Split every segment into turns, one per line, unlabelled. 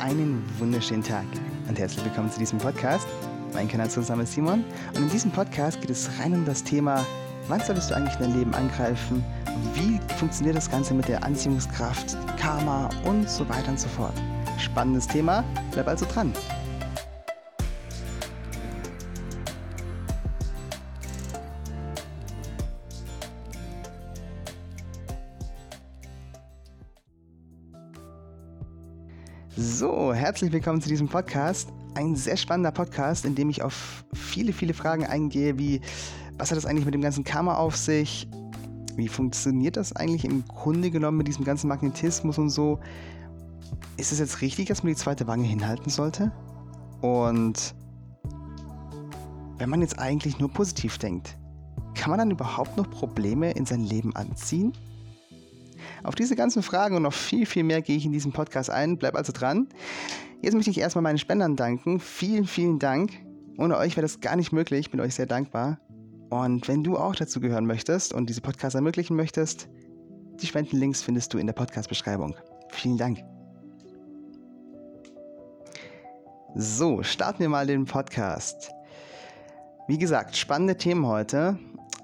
einen wunderschönen Tag und herzlich willkommen zu diesem Podcast. Mein Kanalzusammen ist Simon und in diesem Podcast geht es rein um das Thema, wann solltest du eigentlich dein Leben angreifen, wie funktioniert das Ganze mit der Anziehungskraft, Karma und so weiter und so fort. Spannendes Thema, bleib also dran. Herzlich willkommen zu diesem Podcast. Ein sehr spannender Podcast, in dem ich auf viele, viele Fragen eingehe, wie was hat das eigentlich mit dem ganzen Karma auf sich? Wie funktioniert das eigentlich im Grunde genommen mit diesem ganzen Magnetismus und so? Ist es jetzt richtig, dass man die zweite Wange hinhalten sollte? Und wenn man jetzt eigentlich nur positiv denkt, kann man dann überhaupt noch Probleme in sein Leben anziehen? Auf diese ganzen Fragen und noch viel, viel mehr gehe ich in diesem Podcast ein. Bleib also dran. Jetzt möchte ich erstmal meinen Spendern danken. Vielen, vielen Dank. Ohne euch wäre das gar nicht möglich. Ich bin euch sehr dankbar. Und wenn du auch dazu gehören möchtest und diese Podcast ermöglichen möchtest, die Spendenlinks findest du in der Podcast-Beschreibung. Vielen Dank. So, starten wir mal den Podcast. Wie gesagt, spannende Themen heute.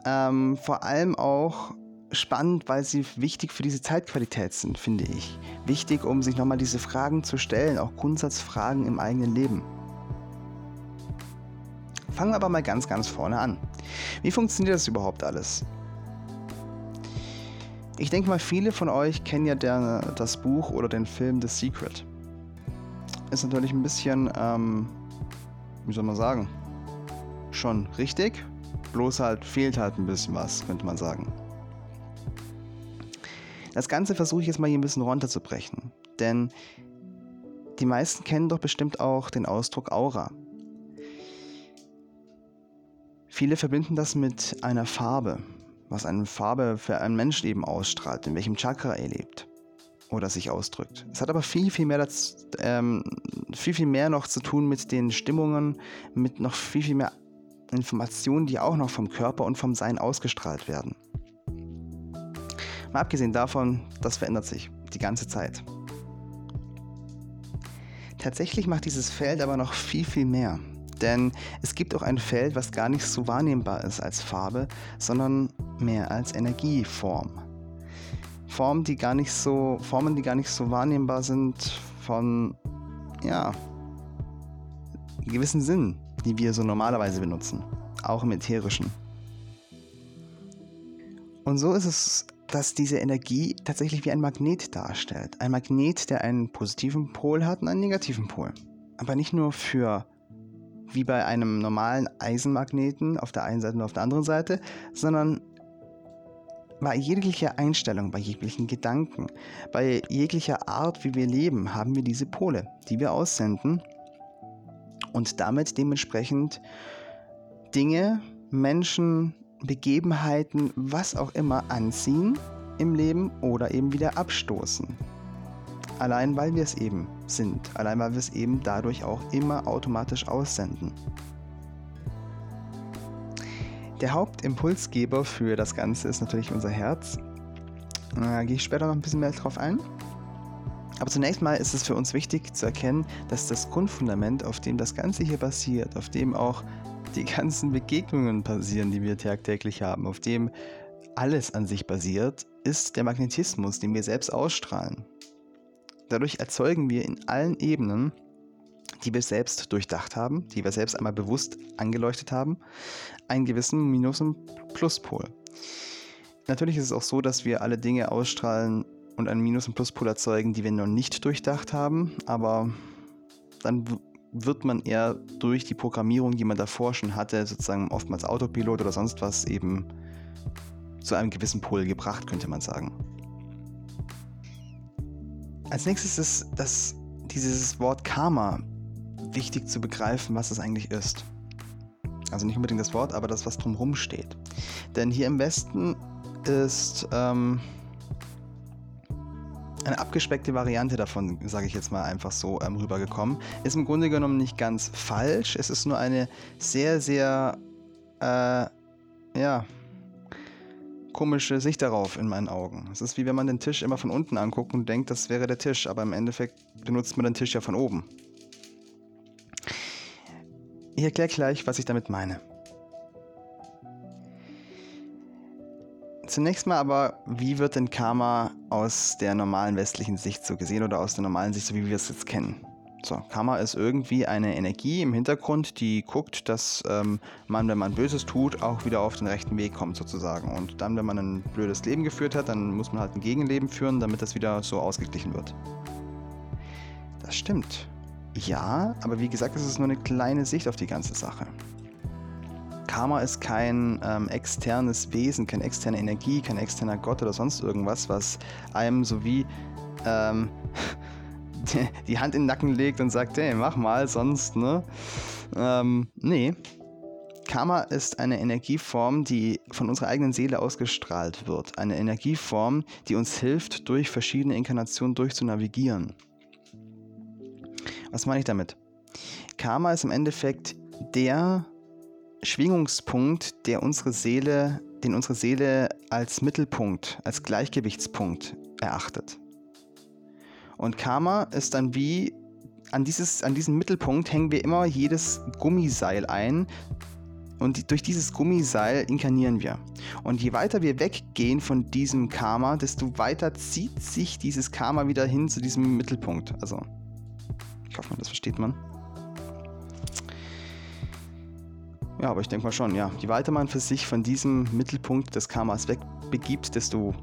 Ähm, vor allem auch spannend, weil sie wichtig für diese Zeitqualität sind, finde ich. Wichtig, um sich nochmal diese Fragen zu stellen, auch Grundsatzfragen im eigenen Leben. Fangen wir aber mal ganz, ganz vorne an. Wie funktioniert das überhaupt alles? Ich denke mal, viele von euch kennen ja der, das Buch oder den Film The Secret. Ist natürlich ein bisschen, ähm, wie soll man sagen, schon richtig, bloß halt fehlt halt ein bisschen was, könnte man sagen. Das Ganze versuche ich jetzt mal hier ein bisschen runterzubrechen. Denn die meisten kennen doch bestimmt auch den Ausdruck Aura. Viele verbinden das mit einer Farbe, was eine Farbe für einen Menschen eben ausstrahlt, in welchem Chakra er lebt oder sich ausdrückt. Es hat aber viel, viel mehr, das, ähm, viel, viel mehr noch zu tun mit den Stimmungen, mit noch viel, viel mehr Informationen, die auch noch vom Körper und vom Sein ausgestrahlt werden. Mal abgesehen davon, das verändert sich die ganze Zeit. Tatsächlich macht dieses Feld aber noch viel, viel mehr. Denn es gibt auch ein Feld, was gar nicht so wahrnehmbar ist als Farbe, sondern mehr als Energieform. Formen, die gar nicht so, Formen, die gar nicht so wahrnehmbar sind von, ja, gewissen Sinn, die wir so normalerweise benutzen. Auch im Ätherischen. Und so ist es dass diese Energie tatsächlich wie ein Magnet darstellt. Ein Magnet, der einen positiven Pol hat und einen negativen Pol. Aber nicht nur für, wie bei einem normalen Eisenmagneten auf der einen Seite und auf der anderen Seite, sondern bei jeglicher Einstellung, bei jeglichen Gedanken, bei jeglicher Art, wie wir leben, haben wir diese Pole, die wir aussenden und damit dementsprechend Dinge, Menschen, Begebenheiten, was auch immer anziehen im Leben oder eben wieder abstoßen. Allein weil wir es eben sind, allein weil wir es eben dadurch auch immer automatisch aussenden. Der Hauptimpulsgeber für das Ganze ist natürlich unser Herz. Da gehe ich später noch ein bisschen mehr drauf ein. Aber zunächst mal ist es für uns wichtig zu erkennen, dass das Grundfundament, auf dem das Ganze hier basiert, auf dem auch die ganzen Begegnungen passieren, die wir tagtäglich haben, auf dem alles an sich basiert, ist der Magnetismus, den wir selbst ausstrahlen. Dadurch erzeugen wir in allen Ebenen, die wir selbst durchdacht haben, die wir selbst einmal bewusst angeleuchtet haben, einen gewissen Minus- und Pluspol. Natürlich ist es auch so, dass wir alle Dinge ausstrahlen und einen Minus- und Pluspol erzeugen, die wir noch nicht durchdacht haben, aber dann wird man eher durch die Programmierung, die man davor schon hatte, sozusagen oftmals Autopilot oder sonst was eben zu einem gewissen Pol gebracht, könnte man sagen. Als nächstes ist das, dieses Wort Karma wichtig zu begreifen, was es eigentlich ist. Also nicht unbedingt das Wort, aber das, was drumherum steht. Denn hier im Westen ist ähm, eine abgespeckte Variante davon, sage ich jetzt mal einfach so, ähm, rübergekommen. Ist im Grunde genommen nicht ganz falsch. Es ist nur eine sehr, sehr, äh, ja, komische Sicht darauf in meinen Augen. Es ist wie wenn man den Tisch immer von unten anguckt und denkt, das wäre der Tisch, aber im Endeffekt benutzt man den Tisch ja von oben. Ich erkläre gleich, was ich damit meine. Zunächst mal aber, wie wird denn Karma aus der normalen westlichen Sicht so gesehen oder aus der normalen Sicht, so wie wir es jetzt kennen? So, Karma ist irgendwie eine Energie im Hintergrund, die guckt, dass ähm, man, wenn man Böses tut, auch wieder auf den rechten Weg kommt sozusagen. Und dann, wenn man ein blödes Leben geführt hat, dann muss man halt ein Gegenleben führen, damit das wieder so ausgeglichen wird. Das stimmt. Ja, aber wie gesagt, es ist nur eine kleine Sicht auf die ganze Sache. Karma ist kein ähm, externes Wesen, keine externe Energie, kein externer Gott oder sonst irgendwas, was einem so wie ähm, die Hand in den Nacken legt und sagt, hey, mach mal, sonst, ne? Ähm, nee. Karma ist eine Energieform, die von unserer eigenen Seele ausgestrahlt wird. Eine Energieform, die uns hilft, durch verschiedene Inkarnationen durchzunavigieren. Was meine ich damit? Karma ist im Endeffekt der Schwingungspunkt, der unsere Seele, den unsere Seele als Mittelpunkt, als Gleichgewichtspunkt erachtet. Und Karma ist dann wie, an, dieses, an diesen Mittelpunkt hängen wir immer jedes Gummiseil ein. Und durch dieses Gummiseil inkarnieren wir. Und je weiter wir weggehen von diesem Karma, desto weiter zieht sich dieses Karma wieder hin zu diesem Mittelpunkt. Also, ich hoffe, das versteht man. Ja, aber ich denke mal schon, ja. Je weiter man für sich von diesem Mittelpunkt des Karmas wegbegibt, desto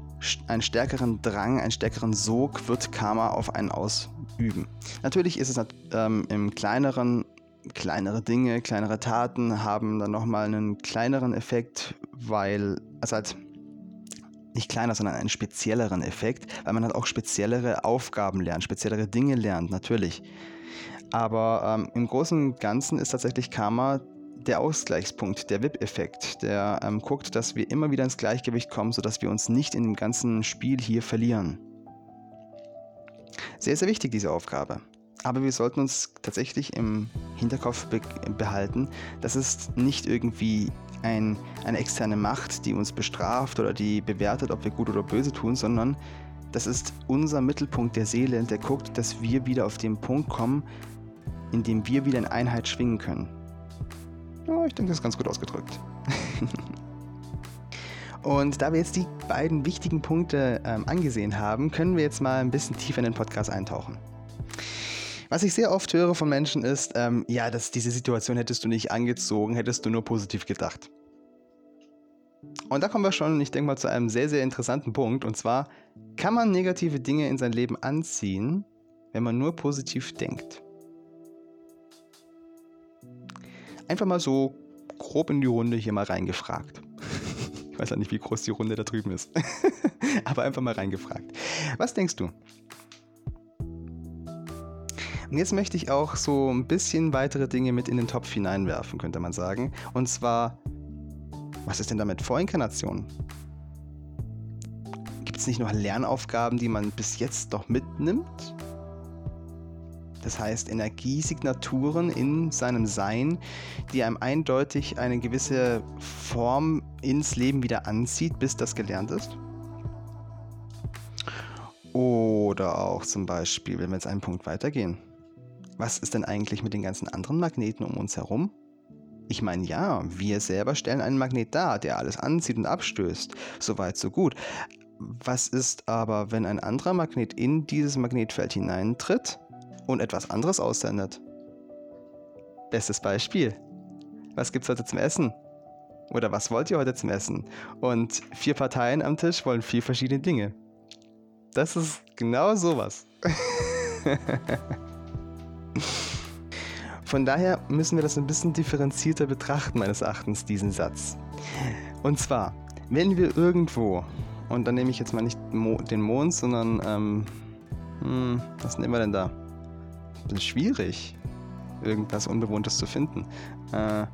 einen stärkeren Drang, einen stärkeren Sog wird Karma auf einen ausüben. Natürlich ist es ähm, im kleineren, kleinere Dinge, kleinere Taten haben dann nochmal einen kleineren Effekt, weil, also halt nicht kleiner, sondern einen spezielleren Effekt, weil man halt auch speziellere Aufgaben lernt, speziellere Dinge lernt, natürlich. Aber ähm, im Großen und Ganzen ist tatsächlich Karma der Ausgleichspunkt, der VIP-Effekt, der ähm, guckt, dass wir immer wieder ins Gleichgewicht kommen, sodass wir uns nicht in dem ganzen Spiel hier verlieren. Sehr, sehr wichtig, diese Aufgabe. Aber wir sollten uns tatsächlich im Hinterkopf be behalten, dass es nicht irgendwie ein, eine externe Macht, die uns bestraft oder die bewertet, ob wir gut oder böse tun, sondern das ist unser Mittelpunkt der Seele, der guckt, dass wir wieder auf den Punkt kommen, in dem wir wieder in Einheit schwingen können. Ja, ich denke, das ist ganz gut ausgedrückt. Und da wir jetzt die beiden wichtigen Punkte ähm, angesehen haben, können wir jetzt mal ein bisschen tiefer in den Podcast eintauchen. Was ich sehr oft höre von Menschen ist, ähm, ja, dass diese Situation hättest du nicht angezogen, hättest du nur positiv gedacht. Und da kommen wir schon, ich denke mal, zu einem sehr, sehr interessanten Punkt. Und zwar, kann man negative Dinge in sein Leben anziehen, wenn man nur positiv denkt? Einfach mal so grob in die Runde hier mal reingefragt. Ich weiß ja nicht, wie groß die Runde da drüben ist. Aber einfach mal reingefragt. Was denkst du? Und jetzt möchte ich auch so ein bisschen weitere Dinge mit in den Topf hineinwerfen, könnte man sagen. Und zwar, was ist denn damit Vorinkarnation? Gibt es nicht noch Lernaufgaben, die man bis jetzt doch mitnimmt? Das heißt Energiesignaturen in seinem Sein, die einem eindeutig eine gewisse Form ins Leben wieder anzieht, bis das gelernt ist. Oder auch zum Beispiel, wenn wir jetzt einen Punkt weitergehen. Was ist denn eigentlich mit den ganzen anderen Magneten um uns herum? Ich meine, ja, wir selber stellen einen Magnet dar, der alles anzieht und abstößt. Soweit, so gut. Was ist aber, wenn ein anderer Magnet in dieses Magnetfeld hineintritt und etwas anderes aussendet. Bestes Beispiel. Was gibt's heute zum Essen? Oder was wollt ihr heute zum Essen? Und vier Parteien am Tisch wollen vier verschiedene Dinge. Das ist genau sowas. Von daher müssen wir das ein bisschen differenzierter betrachten, meines Erachtens, diesen Satz. Und zwar, wenn wir irgendwo, und dann nehme ich jetzt mal nicht den Mond, sondern, ähm, hm, was nehmen wir denn da? Schwierig, irgendwas Unbewohntes zu finden. Äh,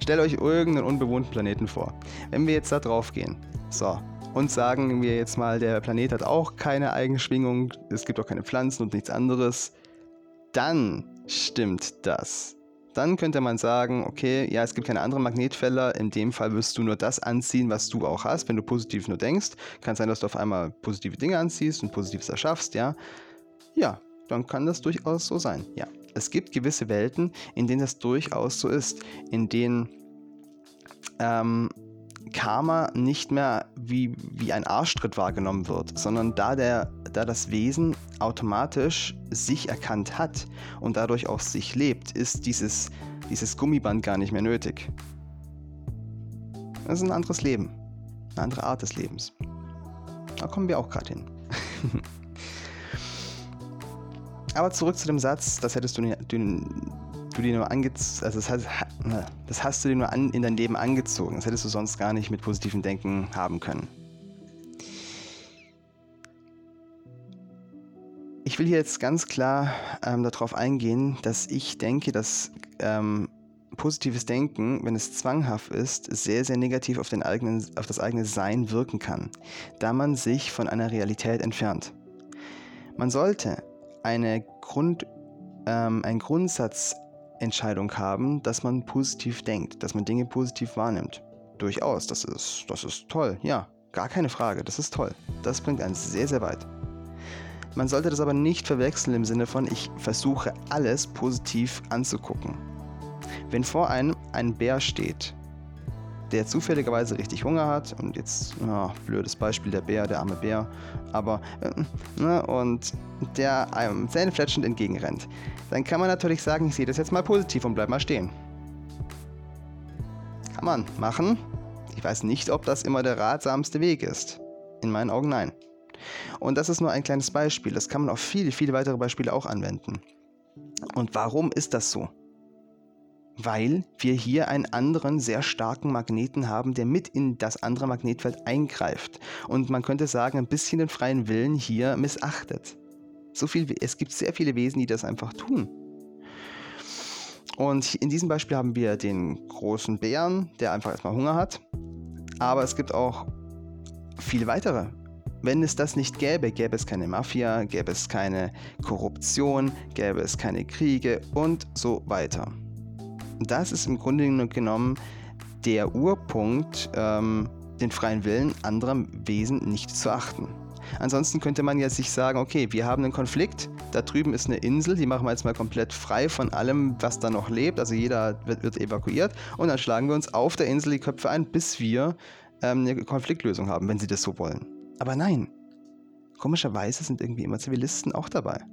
stellt euch irgendeinen unbewohnten Planeten vor. Wenn wir jetzt da drauf gehen, so, und sagen wir jetzt mal, der Planet hat auch keine Eigenschwingung, es gibt auch keine Pflanzen und nichts anderes, dann stimmt das. Dann könnte man sagen, okay, ja, es gibt keine anderen Magnetfelder, in dem Fall wirst du nur das anziehen, was du auch hast, wenn du positiv nur denkst. Kann sein, dass du auf einmal positive Dinge anziehst und Positives erschaffst, ja. Ja, dann kann das durchaus so sein. Ja, es gibt gewisse Welten, in denen das durchaus so ist, in denen ähm, Karma nicht mehr wie, wie ein Arschtritt wahrgenommen wird, sondern da, der, da das Wesen automatisch sich erkannt hat und dadurch auch sich lebt, ist dieses, dieses Gummiband gar nicht mehr nötig. Das ist ein anderes Leben, eine andere Art des Lebens. Da kommen wir auch gerade hin. Aber zurück zu dem Satz, das hättest du, du, du dir nur angezogen, also das, heißt, das hast du dir nur an, in dein Leben angezogen. Das hättest du sonst gar nicht mit positivem Denken haben können. Ich will hier jetzt ganz klar ähm, darauf eingehen, dass ich denke, dass ähm, positives Denken, wenn es zwanghaft ist, sehr, sehr negativ auf, den eigenen, auf das eigene Sein wirken kann, da man sich von einer Realität entfernt. Man sollte eine Grund, ähm, einen Grundsatzentscheidung haben, dass man positiv denkt, dass man Dinge positiv wahrnimmt. Durchaus, das ist, das ist toll, ja, gar keine Frage, das ist toll. Das bringt einen sehr, sehr weit. Man sollte das aber nicht verwechseln im Sinne von, ich versuche alles positiv anzugucken. Wenn vor einem ein Bär steht der zufälligerweise richtig Hunger hat und jetzt, ja, blödes Beispiel, der Bär, der arme Bär, aber, äh, ne, und der einem zähnefletschend entgegenrennt, dann kann man natürlich sagen, ich sehe das jetzt mal positiv und bleib mal stehen. Kann man machen. Ich weiß nicht, ob das immer der ratsamste Weg ist. In meinen Augen nein. Und das ist nur ein kleines Beispiel. Das kann man auf viele, viele weitere Beispiele auch anwenden. Und warum ist das so? Weil wir hier einen anderen sehr starken Magneten haben, der mit in das andere Magnetfeld eingreift. Und man könnte sagen, ein bisschen den freien Willen hier missachtet. So viel, es gibt sehr viele Wesen, die das einfach tun. Und in diesem Beispiel haben wir den großen Bären, der einfach erstmal Hunger hat. Aber es gibt auch viele weitere. Wenn es das nicht gäbe, gäbe es keine Mafia, gäbe es keine Korruption, gäbe es keine Kriege und so weiter das ist im Grunde genommen der Urpunkt, ähm, den freien Willen anderer Wesen nicht zu achten. Ansonsten könnte man ja sich sagen, okay, wir haben einen Konflikt, da drüben ist eine Insel, die machen wir jetzt mal komplett frei von allem, was da noch lebt, also jeder wird, wird evakuiert und dann schlagen wir uns auf der Insel die Köpfe ein, bis wir ähm, eine Konfliktlösung haben, wenn sie das so wollen. Aber nein, komischerweise sind irgendwie immer Zivilisten auch dabei.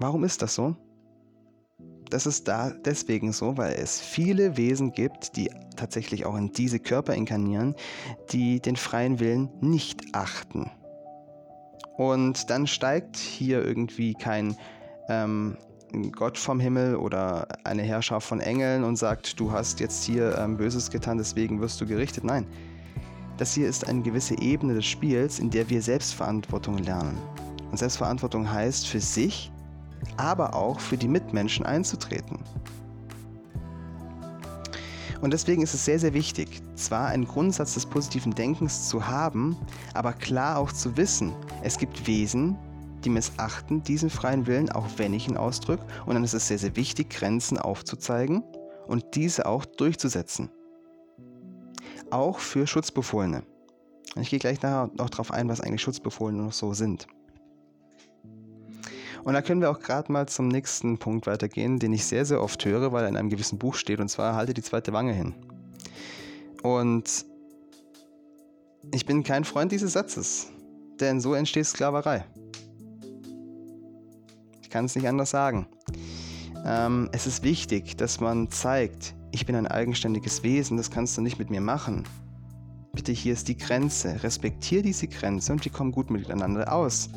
Warum ist das so? Das ist da deswegen so, weil es viele Wesen gibt, die tatsächlich auch in diese Körper inkarnieren, die den freien Willen nicht achten. Und dann steigt hier irgendwie kein ähm, Gott vom Himmel oder eine Herrschaft von Engeln und sagt, du hast jetzt hier ähm, Böses getan, deswegen wirst du gerichtet. Nein, das hier ist eine gewisse Ebene des Spiels, in der wir Selbstverantwortung lernen. Und Selbstverantwortung heißt für sich aber auch für die Mitmenschen einzutreten. Und deswegen ist es sehr, sehr wichtig, zwar einen Grundsatz des positiven Denkens zu haben, aber klar auch zu wissen, es gibt Wesen, die missachten diesen freien Willen, auch wenn ich ihn ausdrücke. Und dann ist es sehr, sehr wichtig, Grenzen aufzuzeigen und diese auch durchzusetzen. Auch für Schutzbefohlene. Ich gehe gleich nachher noch darauf ein, was eigentlich Schutzbefohlene noch so sind. Und da können wir auch gerade mal zum nächsten Punkt weitergehen, den ich sehr, sehr oft höre, weil er in einem gewissen Buch steht, und zwar halte die zweite Wange hin. Und ich bin kein Freund dieses Satzes, denn so entsteht Sklaverei. Ich kann es nicht anders sagen. Ähm, es ist wichtig, dass man zeigt, ich bin ein eigenständiges Wesen, das kannst du nicht mit mir machen. Bitte, hier ist die Grenze. Respektier diese Grenze und wir kommen gut miteinander aus.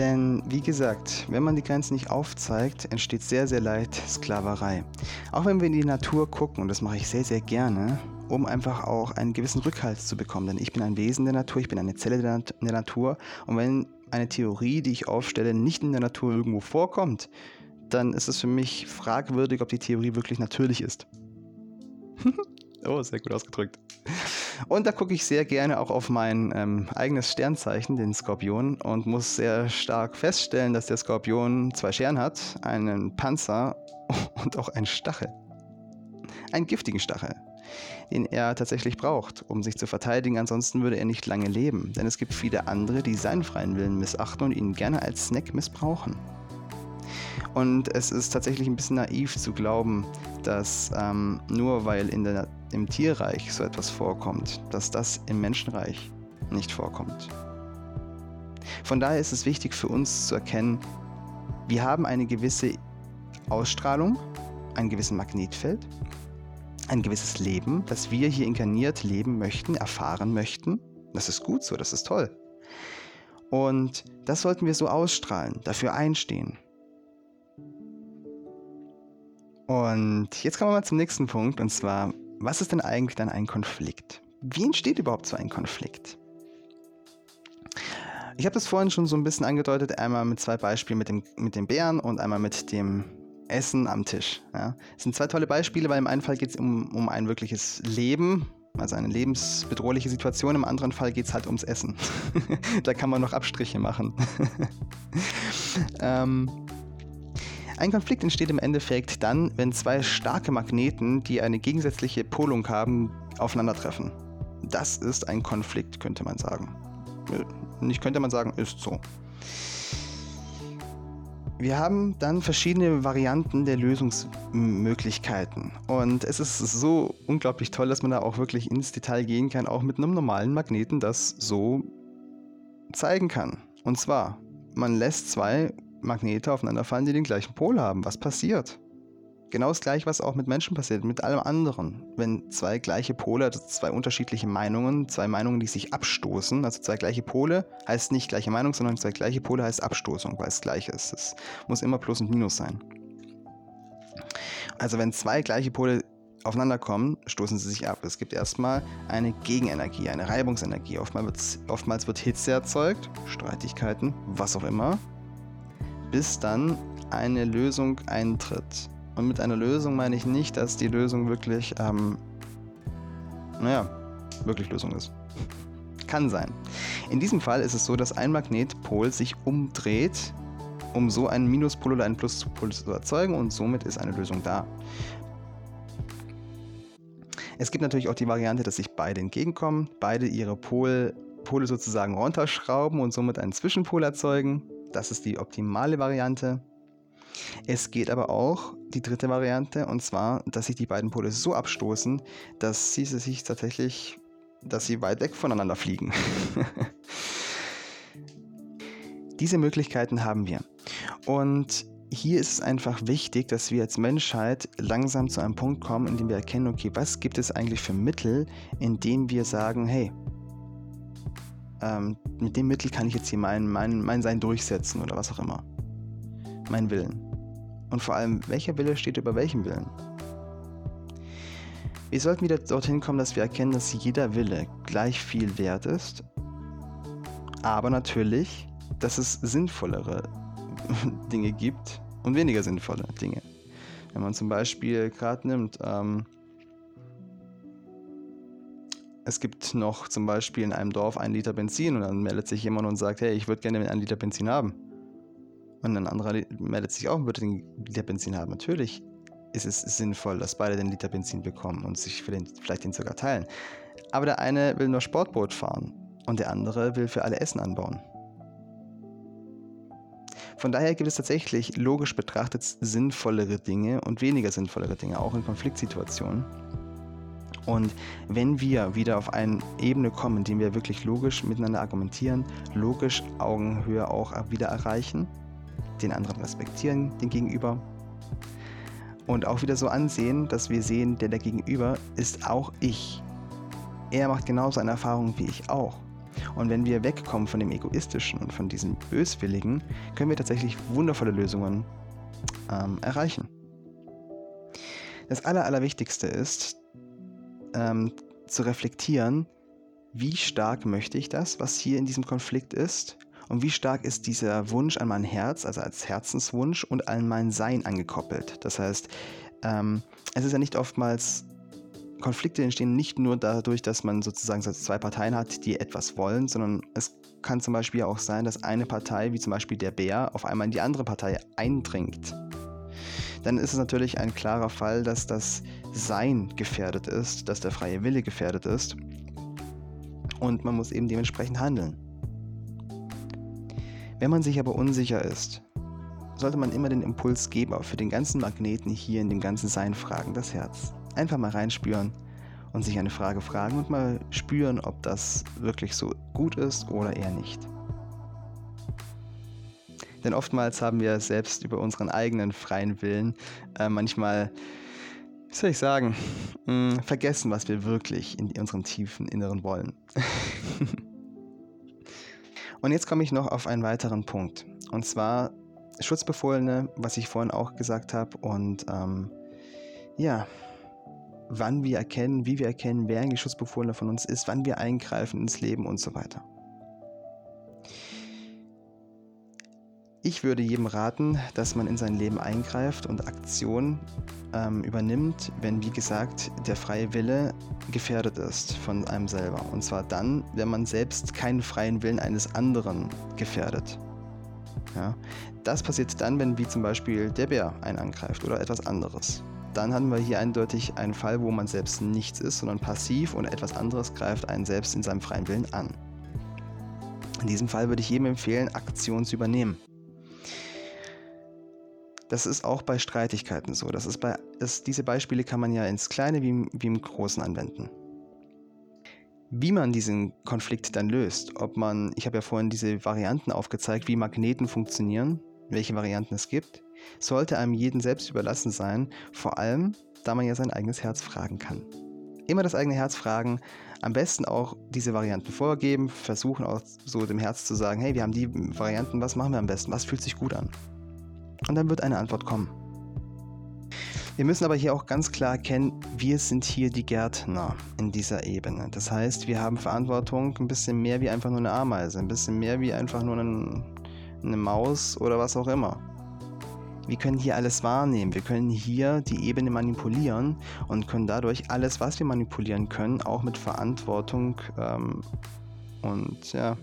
Denn wie gesagt, wenn man die Grenzen nicht aufzeigt, entsteht sehr, sehr leicht Sklaverei. Auch wenn wir in die Natur gucken, und das mache ich sehr, sehr gerne, um einfach auch einen gewissen Rückhalt zu bekommen. Denn ich bin ein Wesen der Natur, ich bin eine Zelle der, Natur. Und wenn eine Theorie, die ich aufstelle, nicht in der Natur irgendwo vorkommt, dann ist es für mich fragwürdig, ob die Theorie wirklich natürlich ist. oh, sehr gut ausgedrückt. Und da gucke ich sehr gerne auch auf mein ähm, eigenes Sternzeichen, den Skorpion, und muss sehr stark feststellen, dass der Skorpion zwei Scheren hat, einen Panzer und auch einen Stachel. einen giftigen Stachel, den er tatsächlich braucht, um sich zu verteidigen, ansonsten würde er nicht lange leben, denn es gibt viele andere, die seinen freien Willen missachten und ihn gerne als Snack missbrauchen. Und es ist tatsächlich ein bisschen naiv zu glauben, dass ähm, nur weil in der, im Tierreich so etwas vorkommt, dass das im Menschenreich nicht vorkommt. Von daher ist es wichtig für uns zu erkennen, wir haben eine gewisse Ausstrahlung, ein gewisses Magnetfeld, ein gewisses Leben, das wir hier inkarniert leben möchten, erfahren möchten. Das ist gut so, das ist toll. Und das sollten wir so ausstrahlen, dafür einstehen. Und jetzt kommen wir mal zum nächsten Punkt, und zwar, was ist denn eigentlich dann ein Konflikt? Wie entsteht überhaupt so ein Konflikt? Ich habe das vorhin schon so ein bisschen angedeutet, einmal mit zwei Beispielen mit dem, mit dem Bären und einmal mit dem Essen am Tisch. Ja. Das sind zwei tolle Beispiele, weil im einen Fall geht es um, um ein wirkliches Leben, also eine lebensbedrohliche Situation, im anderen Fall geht es halt ums Essen. da kann man noch Abstriche machen. ähm, ein Konflikt entsteht im Endeffekt dann, wenn zwei starke Magneten, die eine gegensätzliche Polung haben, aufeinandertreffen. Das ist ein Konflikt, könnte man sagen. Nicht könnte man sagen, ist so. Wir haben dann verschiedene Varianten der Lösungsmöglichkeiten. Und es ist so unglaublich toll, dass man da auch wirklich ins Detail gehen kann, auch mit einem normalen Magneten das so zeigen kann. Und zwar, man lässt zwei Magnete aufeinanderfallen, die den gleichen Pol haben. Was passiert? Genau das gleiche, was auch mit Menschen passiert, mit allem anderen. Wenn zwei gleiche Pole, also zwei unterschiedliche Meinungen, zwei Meinungen, die sich abstoßen, also zwei gleiche Pole, heißt nicht gleiche Meinung, sondern zwei gleiche Pole heißt Abstoßung, weil es gleich ist. Es muss immer Plus und Minus sein. Also wenn zwei gleiche Pole aufeinander kommen, stoßen sie sich ab. Es gibt erstmal eine Gegenenergie, eine Reibungsenergie. Oftmals, oftmals wird Hitze erzeugt, Streitigkeiten, was auch immer, bis dann eine Lösung eintritt. Und mit einer Lösung meine ich nicht, dass die Lösung wirklich, ähm, naja, wirklich Lösung ist. Kann sein. In diesem Fall ist es so, dass ein Magnetpol sich umdreht, um so einen Minuspol oder einen Pluspol zu erzeugen und somit ist eine Lösung da. Es gibt natürlich auch die Variante, dass sich beide entgegenkommen, beide ihre Pol, Pole sozusagen runterschrauben und somit einen Zwischenpol erzeugen. Das ist die optimale Variante. Es geht aber auch die dritte Variante, und zwar, dass sich die beiden Pole so abstoßen, dass sie sich tatsächlich, dass sie weit weg voneinander fliegen. Diese Möglichkeiten haben wir. Und hier ist es einfach wichtig, dass wir als Menschheit langsam zu einem Punkt kommen, in dem wir erkennen, okay, was gibt es eigentlich für Mittel, in denen wir sagen, hey, ähm, mit dem Mittel kann ich jetzt hier mein, mein, mein Sein durchsetzen oder was auch immer mein Willen? Und vor allem, welcher Wille steht über welchem Willen? Wir sollten wieder dorthin kommen, dass wir erkennen, dass jeder Wille gleich viel wert ist, aber natürlich, dass es sinnvollere Dinge gibt und weniger sinnvolle Dinge. Wenn man zum Beispiel gerade nimmt, ähm, es gibt noch zum Beispiel in einem Dorf einen Liter Benzin und dann meldet sich jemand und sagt, hey, ich würde gerne einen Liter Benzin haben. Und ein anderer meldet sich auch und würde den Liter Benzin haben. Natürlich ist es sinnvoll, dass beide den Liter Benzin bekommen und sich vielleicht den sogar teilen. Aber der eine will nur Sportboot fahren und der andere will für alle Essen anbauen. Von daher gibt es tatsächlich logisch betrachtet sinnvollere Dinge und weniger sinnvollere Dinge, auch in Konfliktsituationen. Und wenn wir wieder auf eine Ebene kommen, in der wir wirklich logisch miteinander argumentieren, logisch Augenhöhe auch wieder erreichen, den anderen respektieren, den Gegenüber. Und auch wieder so ansehen, dass wir sehen, der der Gegenüber ist auch ich. Er macht genauso eine Erfahrung wie ich auch. Und wenn wir wegkommen von dem Egoistischen und von diesem Böswilligen, können wir tatsächlich wundervolle Lösungen ähm, erreichen. Das Aller, Allerwichtigste ist, ähm, zu reflektieren, wie stark möchte ich das, was hier in diesem Konflikt ist und wie stark ist dieser Wunsch an mein Herz, also als Herzenswunsch und an mein Sein angekoppelt? Das heißt, ähm, es ist ja nicht oftmals Konflikte entstehen nicht nur dadurch, dass man sozusagen zwei Parteien hat, die etwas wollen, sondern es kann zum Beispiel auch sein, dass eine Partei, wie zum Beispiel der Bär, auf einmal in die andere Partei eindringt. Dann ist es natürlich ein klarer Fall, dass das Sein gefährdet ist, dass der freie Wille gefährdet ist und man muss eben dementsprechend handeln. Wenn man sich aber unsicher ist, sollte man immer den Impulsgeber für den ganzen Magneten hier in dem ganzen Sein fragen, das Herz. Einfach mal reinspüren und sich eine Frage fragen und mal spüren, ob das wirklich so gut ist oder eher nicht. Denn oftmals haben wir selbst über unseren eigenen freien Willen äh, manchmal, wie soll ich sagen, mh, hm, vergessen, was wir wirklich in unserem tiefen Inneren wollen. Und jetzt komme ich noch auf einen weiteren Punkt. Und zwar Schutzbefohlene, was ich vorhin auch gesagt habe. Und ähm, ja, wann wir erkennen, wie wir erkennen, wer ein Schutzbefohlener von uns ist, wann wir eingreifen ins Leben und so weiter. Ich würde jedem raten, dass man in sein Leben eingreift und Aktion ähm, übernimmt, wenn, wie gesagt, der freie Wille gefährdet ist von einem selber. Und zwar dann, wenn man selbst keinen freien Willen eines anderen gefährdet. Ja? Das passiert dann, wenn wie zum Beispiel der Bär einen angreift oder etwas anderes. Dann haben wir hier eindeutig einen Fall, wo man selbst nichts ist, sondern passiv und etwas anderes greift einen selbst in seinem freien Willen an. In diesem Fall würde ich jedem empfehlen, Aktion zu übernehmen. Das ist auch bei Streitigkeiten so. Das ist bei, das, diese Beispiele kann man ja ins Kleine wie, wie im Großen anwenden. Wie man diesen Konflikt dann löst, ob man, ich habe ja vorhin diese Varianten aufgezeigt, wie Magneten funktionieren, welche Varianten es gibt, sollte einem jeden selbst überlassen sein, vor allem, da man ja sein eigenes Herz fragen kann. Immer das eigene Herz fragen, am besten auch diese Varianten vorgeben, versuchen auch so dem Herz zu sagen, hey, wir haben die Varianten, was machen wir am besten, was fühlt sich gut an? Und dann wird eine Antwort kommen. Wir müssen aber hier auch ganz klar erkennen, wir sind hier die Gärtner in dieser Ebene. Das heißt, wir haben Verantwortung ein bisschen mehr wie einfach nur eine Ameise, ein bisschen mehr wie einfach nur ein, eine Maus oder was auch immer. Wir können hier alles wahrnehmen, wir können hier die Ebene manipulieren und können dadurch alles, was wir manipulieren können, auch mit Verantwortung ähm, und ja,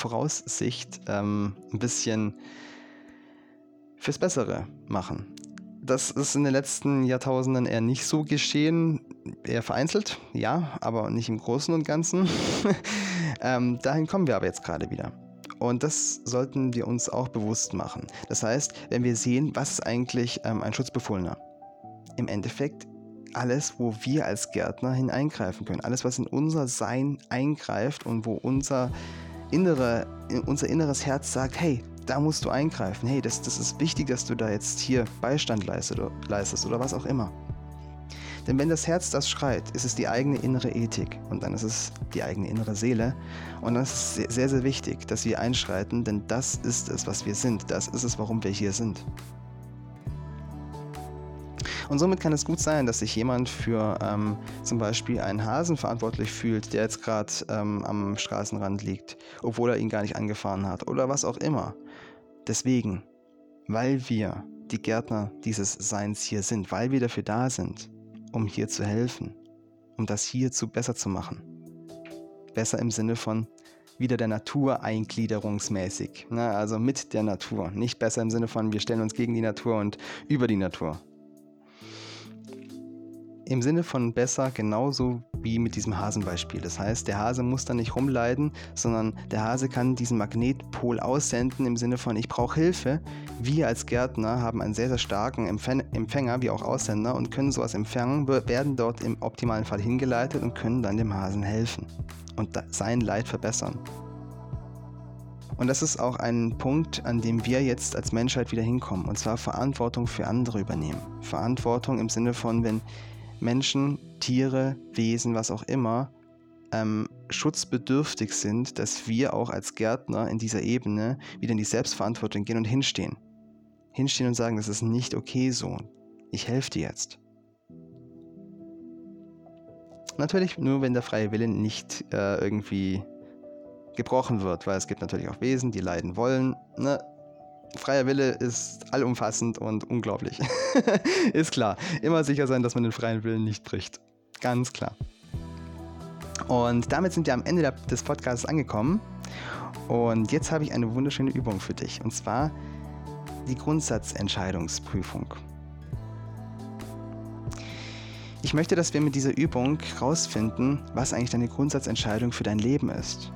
Voraussicht ähm, ein bisschen fürs Bessere machen. Das ist in den letzten Jahrtausenden eher nicht so geschehen, eher vereinzelt, ja, aber nicht im Großen und Ganzen. ähm, dahin kommen wir aber jetzt gerade wieder. Und das sollten wir uns auch bewusst machen. Das heißt, wenn wir sehen, was ist eigentlich ähm, ein Schutzbefohlener? Im Endeffekt alles, wo wir als Gärtner hineingreifen können. Alles, was in unser Sein eingreift und wo unser innere, unser inneres Herz sagt, hey, da musst du eingreifen, hey, das, das ist wichtig, dass du da jetzt hier Beistand leistest oder, was auch immer. Denn wenn das Herz das schreit, ist es die eigene innere Ethik und dann ist es die eigene innere Seele. Und das ist sehr, sehr wichtig, dass wir einschreiten, denn das ist es, was wir sind. Das ist es, warum wir hier sind. Und somit kann es gut sein, dass sich jemand für ähm, zum Beispiel einen Hasen verantwortlich fühlt, der jetzt gerade ähm, am Straßenrand liegt, obwohl er ihn gar nicht angefahren hat oder was auch immer. Deswegen, weil wir die Gärtner dieses Seins hier sind, weil wir dafür da sind, um hier zu helfen, um das hier zu besser zu machen. Besser im Sinne von wieder der Natur eingliederungsmäßig. Ne? Also mit der Natur. Nicht besser im Sinne von, wir stellen uns gegen die Natur und über die Natur. Im Sinne von besser genauso wie mit diesem Hasenbeispiel. Das heißt, der Hase muss dann nicht rumleiden, sondern der Hase kann diesen Magnetpol aussenden im Sinne von ich brauche Hilfe. Wir als Gärtner haben einen sehr, sehr starken Empfänger wie auch Aussender und können sowas empfangen, werden dort im optimalen Fall hingeleitet und können dann dem Hasen helfen und sein Leid verbessern. Und das ist auch ein Punkt, an dem wir jetzt als Menschheit wieder hinkommen, und zwar Verantwortung für andere übernehmen. Verantwortung im Sinne von, wenn Menschen, Tiere, Wesen, was auch immer, ähm, schutzbedürftig sind, dass wir auch als Gärtner in dieser Ebene wieder in die Selbstverantwortung gehen und hinstehen. Hinstehen und sagen, das ist nicht okay so. Ich helfe dir jetzt. Natürlich nur, wenn der freie Wille nicht äh, irgendwie gebrochen wird, weil es gibt natürlich auch Wesen, die leiden wollen. Ne? Freier Wille ist allumfassend und unglaublich. ist klar. Immer sicher sein, dass man den freien Willen nicht bricht. Ganz klar. Und damit sind wir am Ende des Podcasts angekommen. Und jetzt habe ich eine wunderschöne Übung für dich. Und zwar die Grundsatzentscheidungsprüfung. Ich möchte, dass wir mit dieser Übung herausfinden, was eigentlich deine Grundsatzentscheidung für dein Leben ist.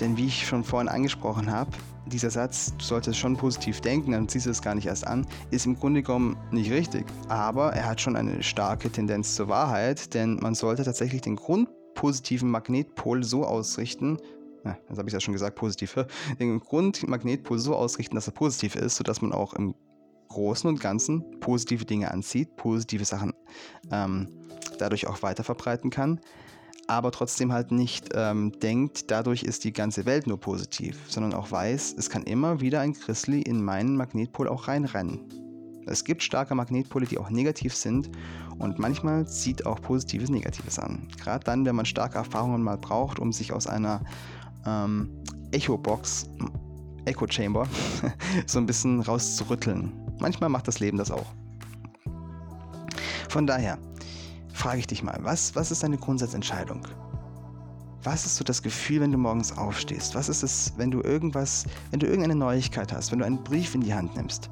Denn wie ich schon vorhin angesprochen habe, dieser Satz, du solltest schon positiv denken, dann ziehst du es gar nicht erst an, ist im Grunde genommen nicht richtig. Aber er hat schon eine starke Tendenz zur Wahrheit, denn man sollte tatsächlich den grundpositiven Magnetpol so ausrichten, das habe ich ja schon gesagt, positiv, den Grundmagnetpol so ausrichten, dass er positiv ist, sodass man auch im Großen und Ganzen positive Dinge anzieht, positive Sachen ähm, dadurch auch weiter verbreiten kann, aber trotzdem halt nicht ähm, denkt, dadurch ist die ganze Welt nur positiv, sondern auch weiß, es kann immer wieder ein Chrisli in meinen Magnetpol auch reinrennen. Es gibt starke Magnetpole, die auch negativ sind und manchmal zieht auch Positives Negatives an. Gerade dann, wenn man starke Erfahrungen mal braucht, um sich aus einer ähm, Echo-Box, Echo-Chamber, so ein bisschen rauszurütteln. Manchmal macht das Leben das auch. Von daher frage ich dich mal, was, was ist deine Grundsatzentscheidung? Was ist so das Gefühl, wenn du morgens aufstehst? Was ist es, wenn du irgendwas, wenn du irgendeine Neuigkeit hast, wenn du einen Brief in die Hand nimmst?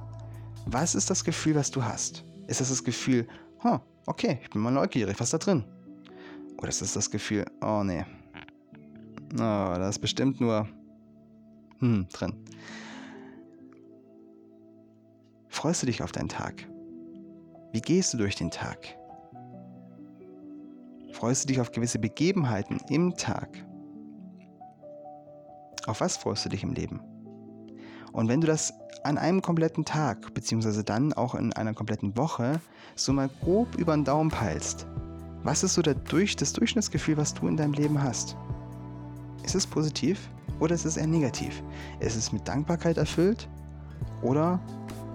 Was ist das Gefühl, was du hast? Ist es das Gefühl, huh, okay, ich bin mal neugierig, was ist da drin? Oder ist es das Gefühl, oh nee, oh, da ist bestimmt nur hm, drin. Freust du dich auf deinen Tag? Wie gehst du durch den Tag? Freust du dich auf gewisse Begebenheiten im Tag? Auf was freust du dich im Leben? Und wenn du das an einem kompletten Tag, beziehungsweise dann auch in einer kompletten Woche, so mal grob über den Daumen peilst, was ist so Durch das Durchschnittsgefühl, was du in deinem Leben hast? Ist es positiv oder ist es eher negativ? Ist es mit Dankbarkeit erfüllt oder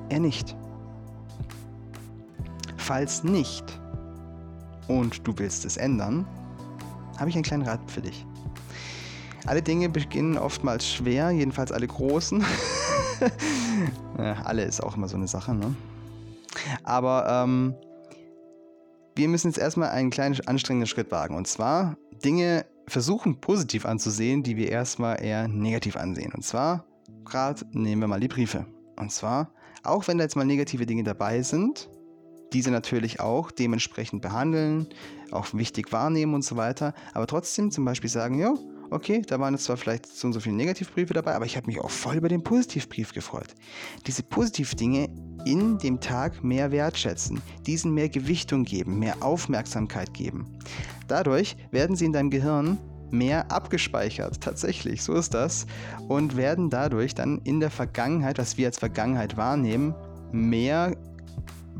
eher nicht? Falls nicht und du willst es ändern, habe ich einen kleinen Rat für dich. Alle Dinge beginnen oftmals schwer, jedenfalls alle großen. ja, alle ist auch immer so eine Sache, ne? Aber ähm, wir müssen jetzt erstmal einen kleinen anstrengenden Schritt wagen. Und zwar Dinge versuchen positiv anzusehen, die wir erstmal eher negativ ansehen. Und zwar, gerade nehmen wir mal die Briefe. Und zwar, auch wenn da jetzt mal negative Dinge dabei sind, diese natürlich auch dementsprechend behandeln, auch wichtig wahrnehmen und so weiter, aber trotzdem zum Beispiel sagen, ja, okay, da waren jetzt zwar vielleicht so und so viele Negativbriefe dabei, aber ich habe mich auch voll über den Positivbrief gefreut. Diese Positivdinge in dem Tag mehr wertschätzen, diesen mehr Gewichtung geben, mehr Aufmerksamkeit geben. Dadurch werden sie in deinem Gehirn mehr abgespeichert. Tatsächlich, so ist das. Und werden dadurch dann in der Vergangenheit, was wir als Vergangenheit wahrnehmen, mehr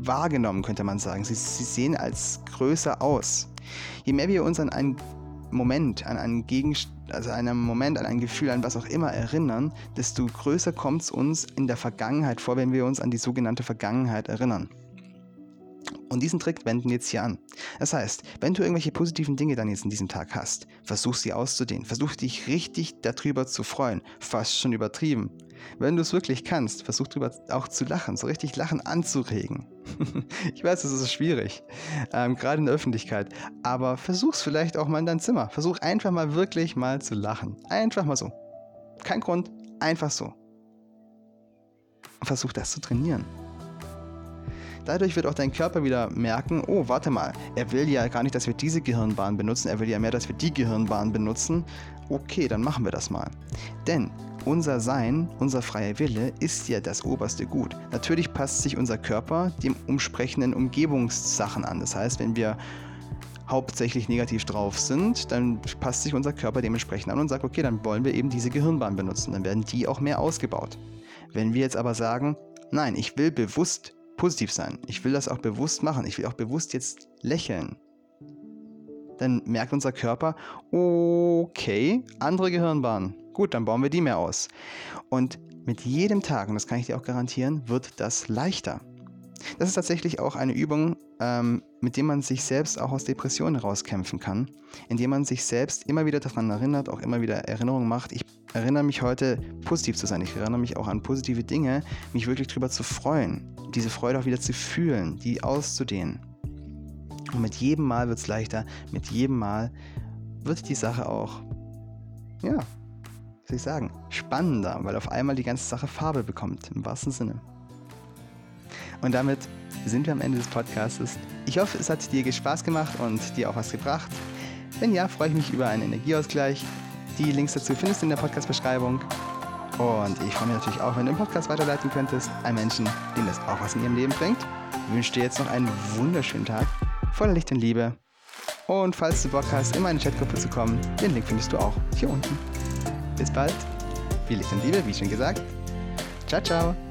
wahrgenommen, könnte man sagen. Sie, sie sehen als größer aus. Je mehr wir uns an einen Moment, an einen Gegenstand, also einem Moment, an ein Gefühl, an was auch immer erinnern, desto größer kommt es uns in der Vergangenheit vor, wenn wir uns an die sogenannte Vergangenheit erinnern. Und diesen Trick wenden wir jetzt hier an. Das heißt, wenn du irgendwelche positiven Dinge dann jetzt in diesem Tag hast, versuch sie auszudehnen. Versuch dich richtig darüber zu freuen. Fast schon übertrieben. Wenn du es wirklich kannst, versuch darüber auch zu lachen, so richtig Lachen anzuregen. ich weiß, es ist schwierig, ähm, gerade in der Öffentlichkeit. Aber versuch es vielleicht auch mal in deinem Zimmer. Versuch einfach mal wirklich mal zu lachen. Einfach mal so. Kein Grund, einfach so. Versuch das zu trainieren. Dadurch wird auch dein Körper wieder merken, oh, warte mal, er will ja gar nicht, dass wir diese Gehirnbahn benutzen, er will ja mehr, dass wir die Gehirnbahn benutzen. Okay, dann machen wir das mal. Denn unser Sein, unser freier Wille ist ja das oberste Gut. Natürlich passt sich unser Körper dem entsprechenden Umgebungssachen an. Das heißt, wenn wir hauptsächlich negativ drauf sind, dann passt sich unser Körper dementsprechend an und sagt, okay, dann wollen wir eben diese Gehirnbahn benutzen. Dann werden die auch mehr ausgebaut. Wenn wir jetzt aber sagen, nein, ich will bewusst positiv sein. Ich will das auch bewusst machen. Ich will auch bewusst jetzt lächeln. Dann merkt unser Körper, okay, andere Gehirnbahn. Gut, dann bauen wir die mehr aus. Und mit jedem Tag, und das kann ich dir auch garantieren, wird das leichter. Das ist tatsächlich auch eine Übung, ähm, mit der man sich selbst auch aus Depressionen rauskämpfen kann, indem man sich selbst immer wieder daran erinnert, auch immer wieder Erinnerungen macht. Ich erinnere mich heute, positiv zu sein. Ich erinnere mich auch an positive Dinge, mich wirklich darüber zu freuen, diese Freude auch wieder zu fühlen, die auszudehnen. Und mit jedem Mal wird es leichter, mit jedem Mal wird die Sache auch, ja, soll ich sagen, spannender, weil auf einmal die ganze Sache Farbe bekommt, im wahrsten Sinne. Und damit sind wir am Ende des Podcasts. Ich hoffe, es hat dir Spaß gemacht und dir auch was gebracht. Wenn ja, freue ich mich über einen Energieausgleich. Die Links dazu findest du in der Podcast-Beschreibung. Und ich freue mich natürlich auch, wenn du den Podcast weiterleiten könntest an Menschen, denen das auch was in ihrem Leben bringt. Ich wünsche dir jetzt noch einen wunderschönen Tag voller Licht und Liebe. Und falls du Bock hast, in meine Chatgruppe zu kommen, den Link findest du auch hier unten. Bis bald. Viel Licht und Liebe, wie schon gesagt. Ciao, ciao.